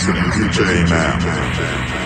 listening to J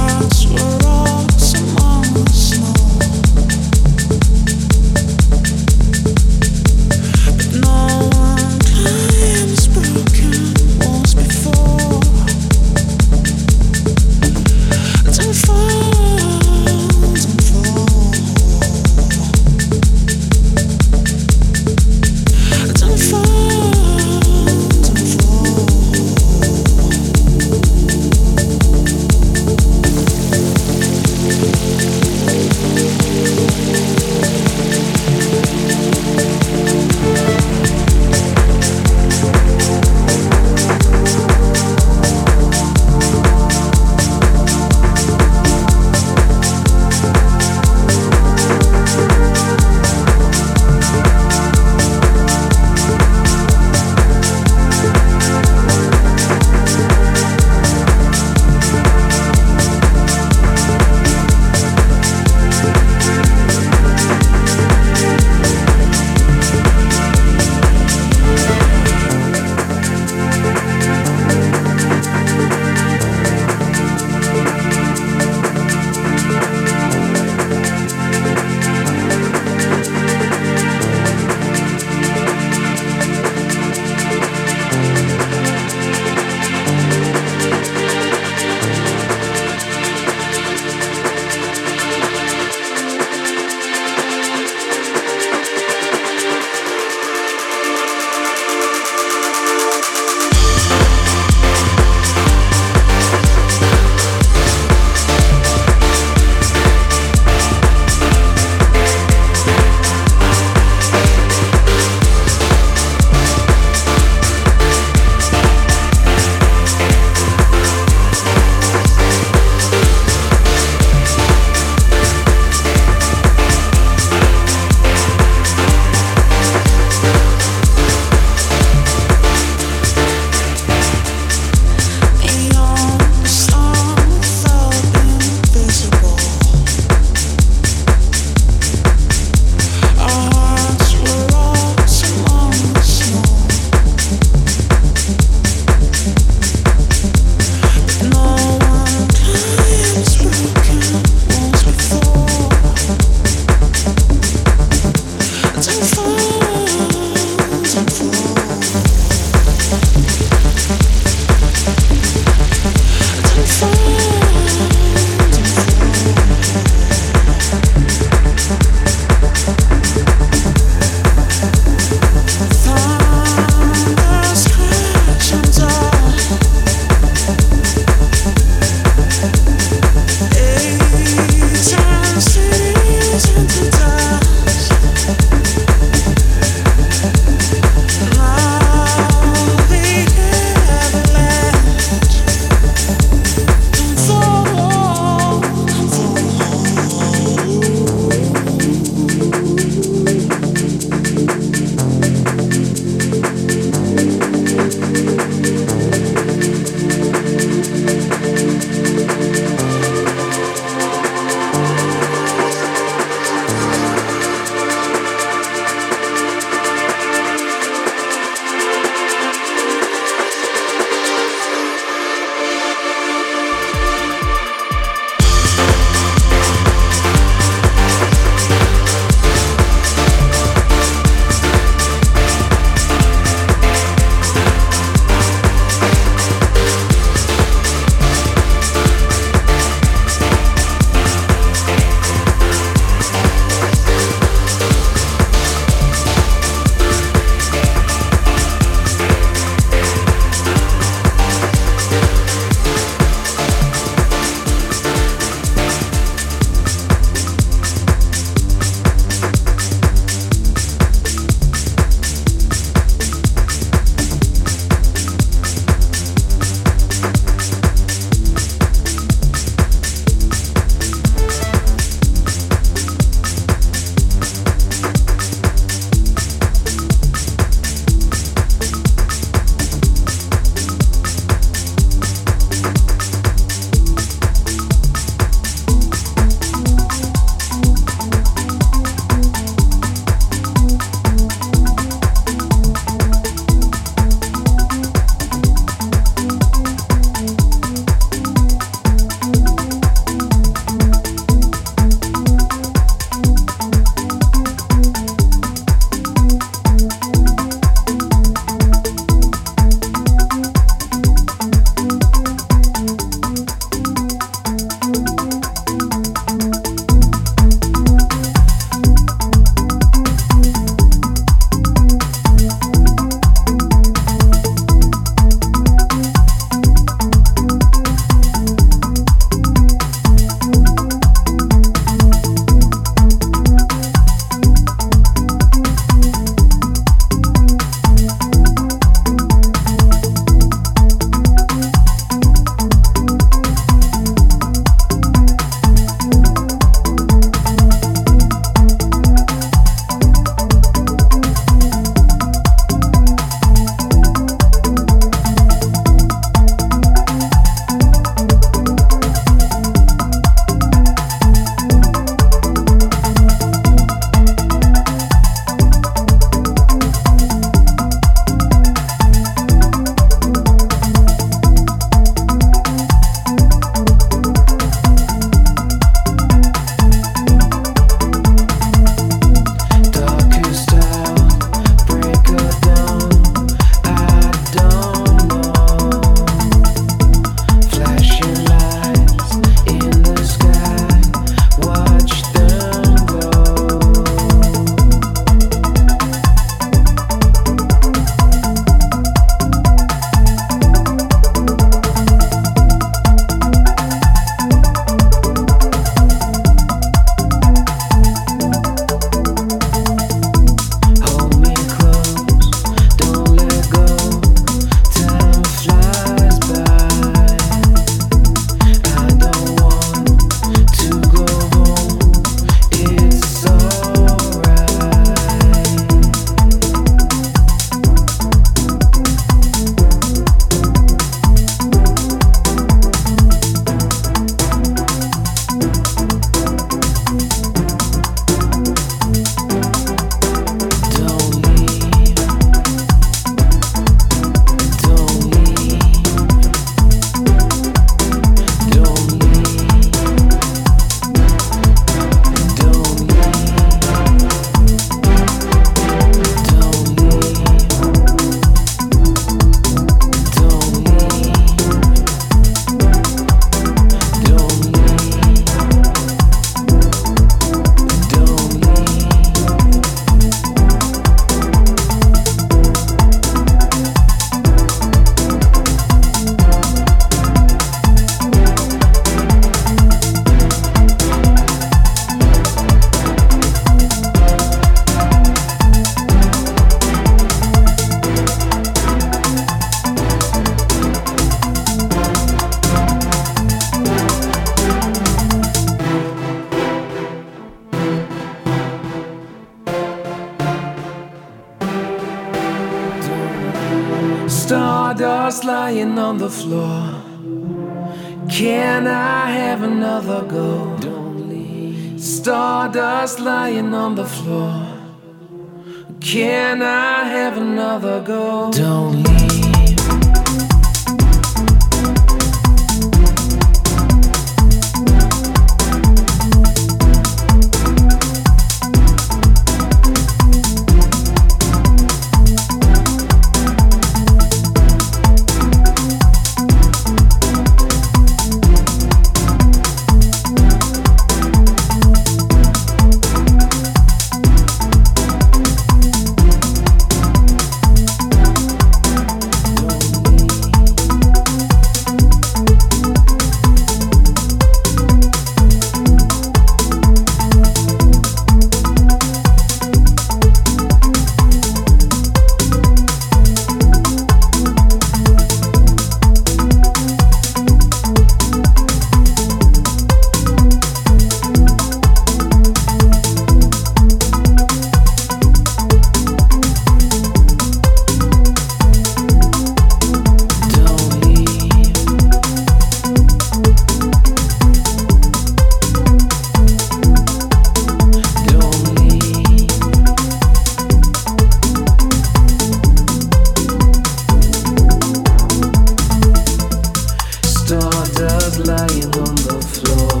was lying on the floor.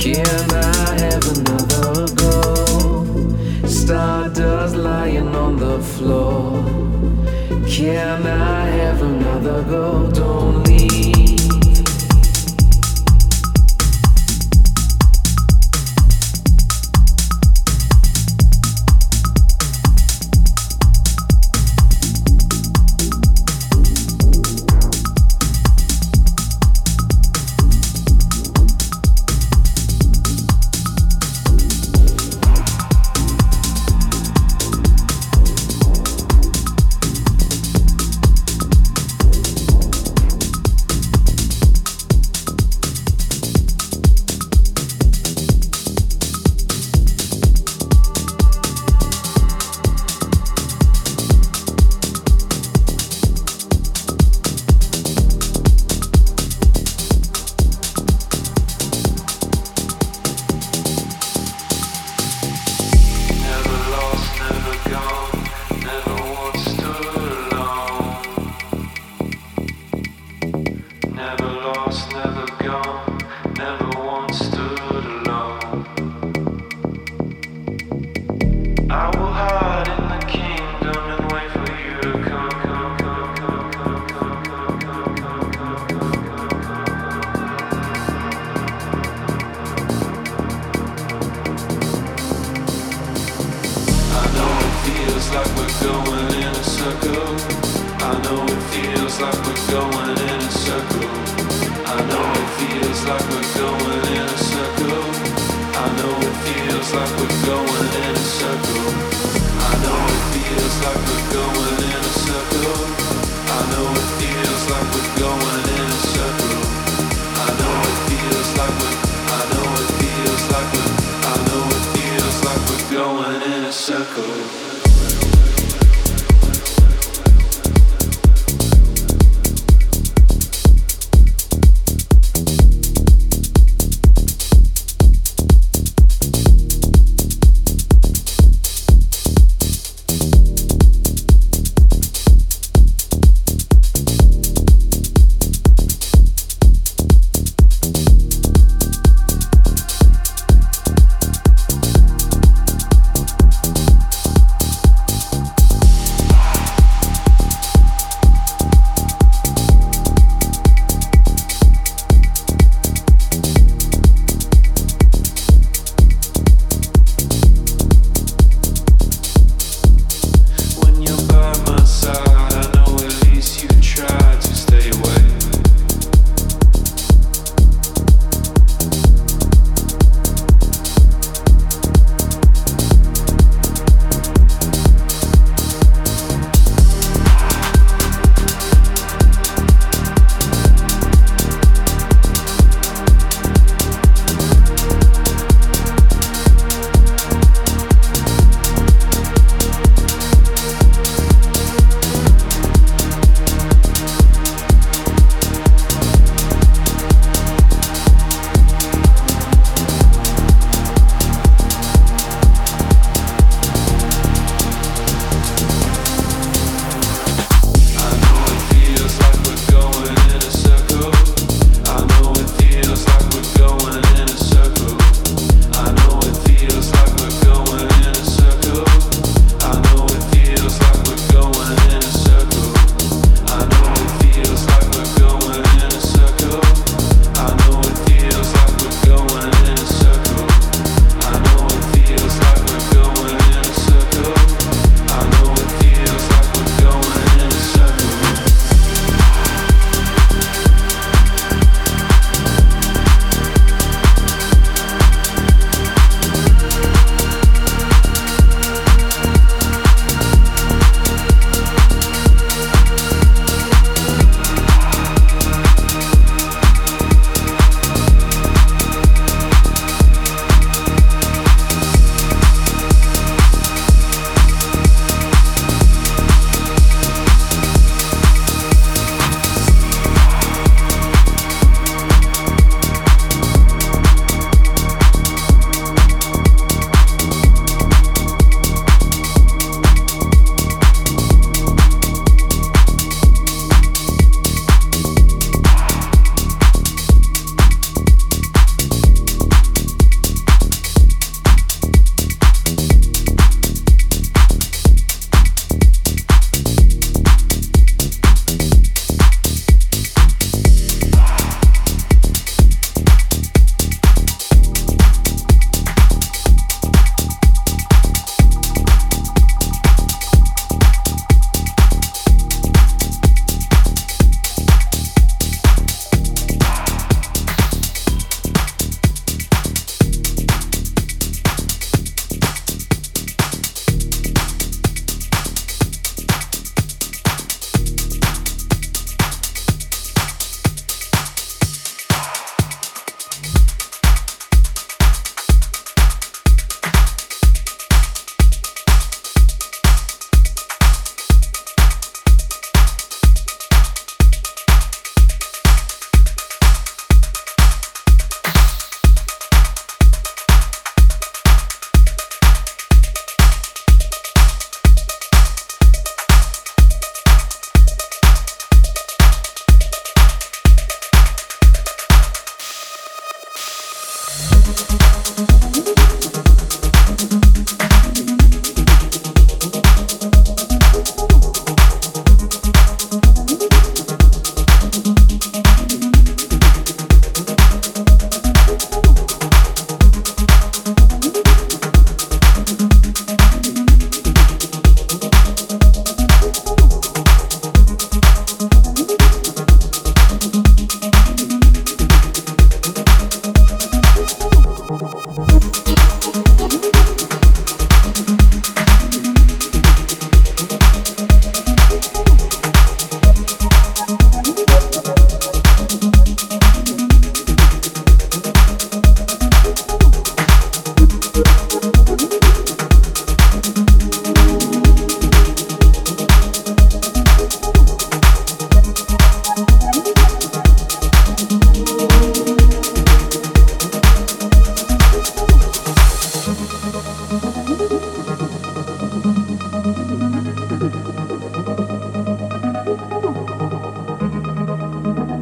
Can I have another go. Stardust lying on the floor. Can I have another go? Don't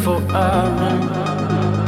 Thank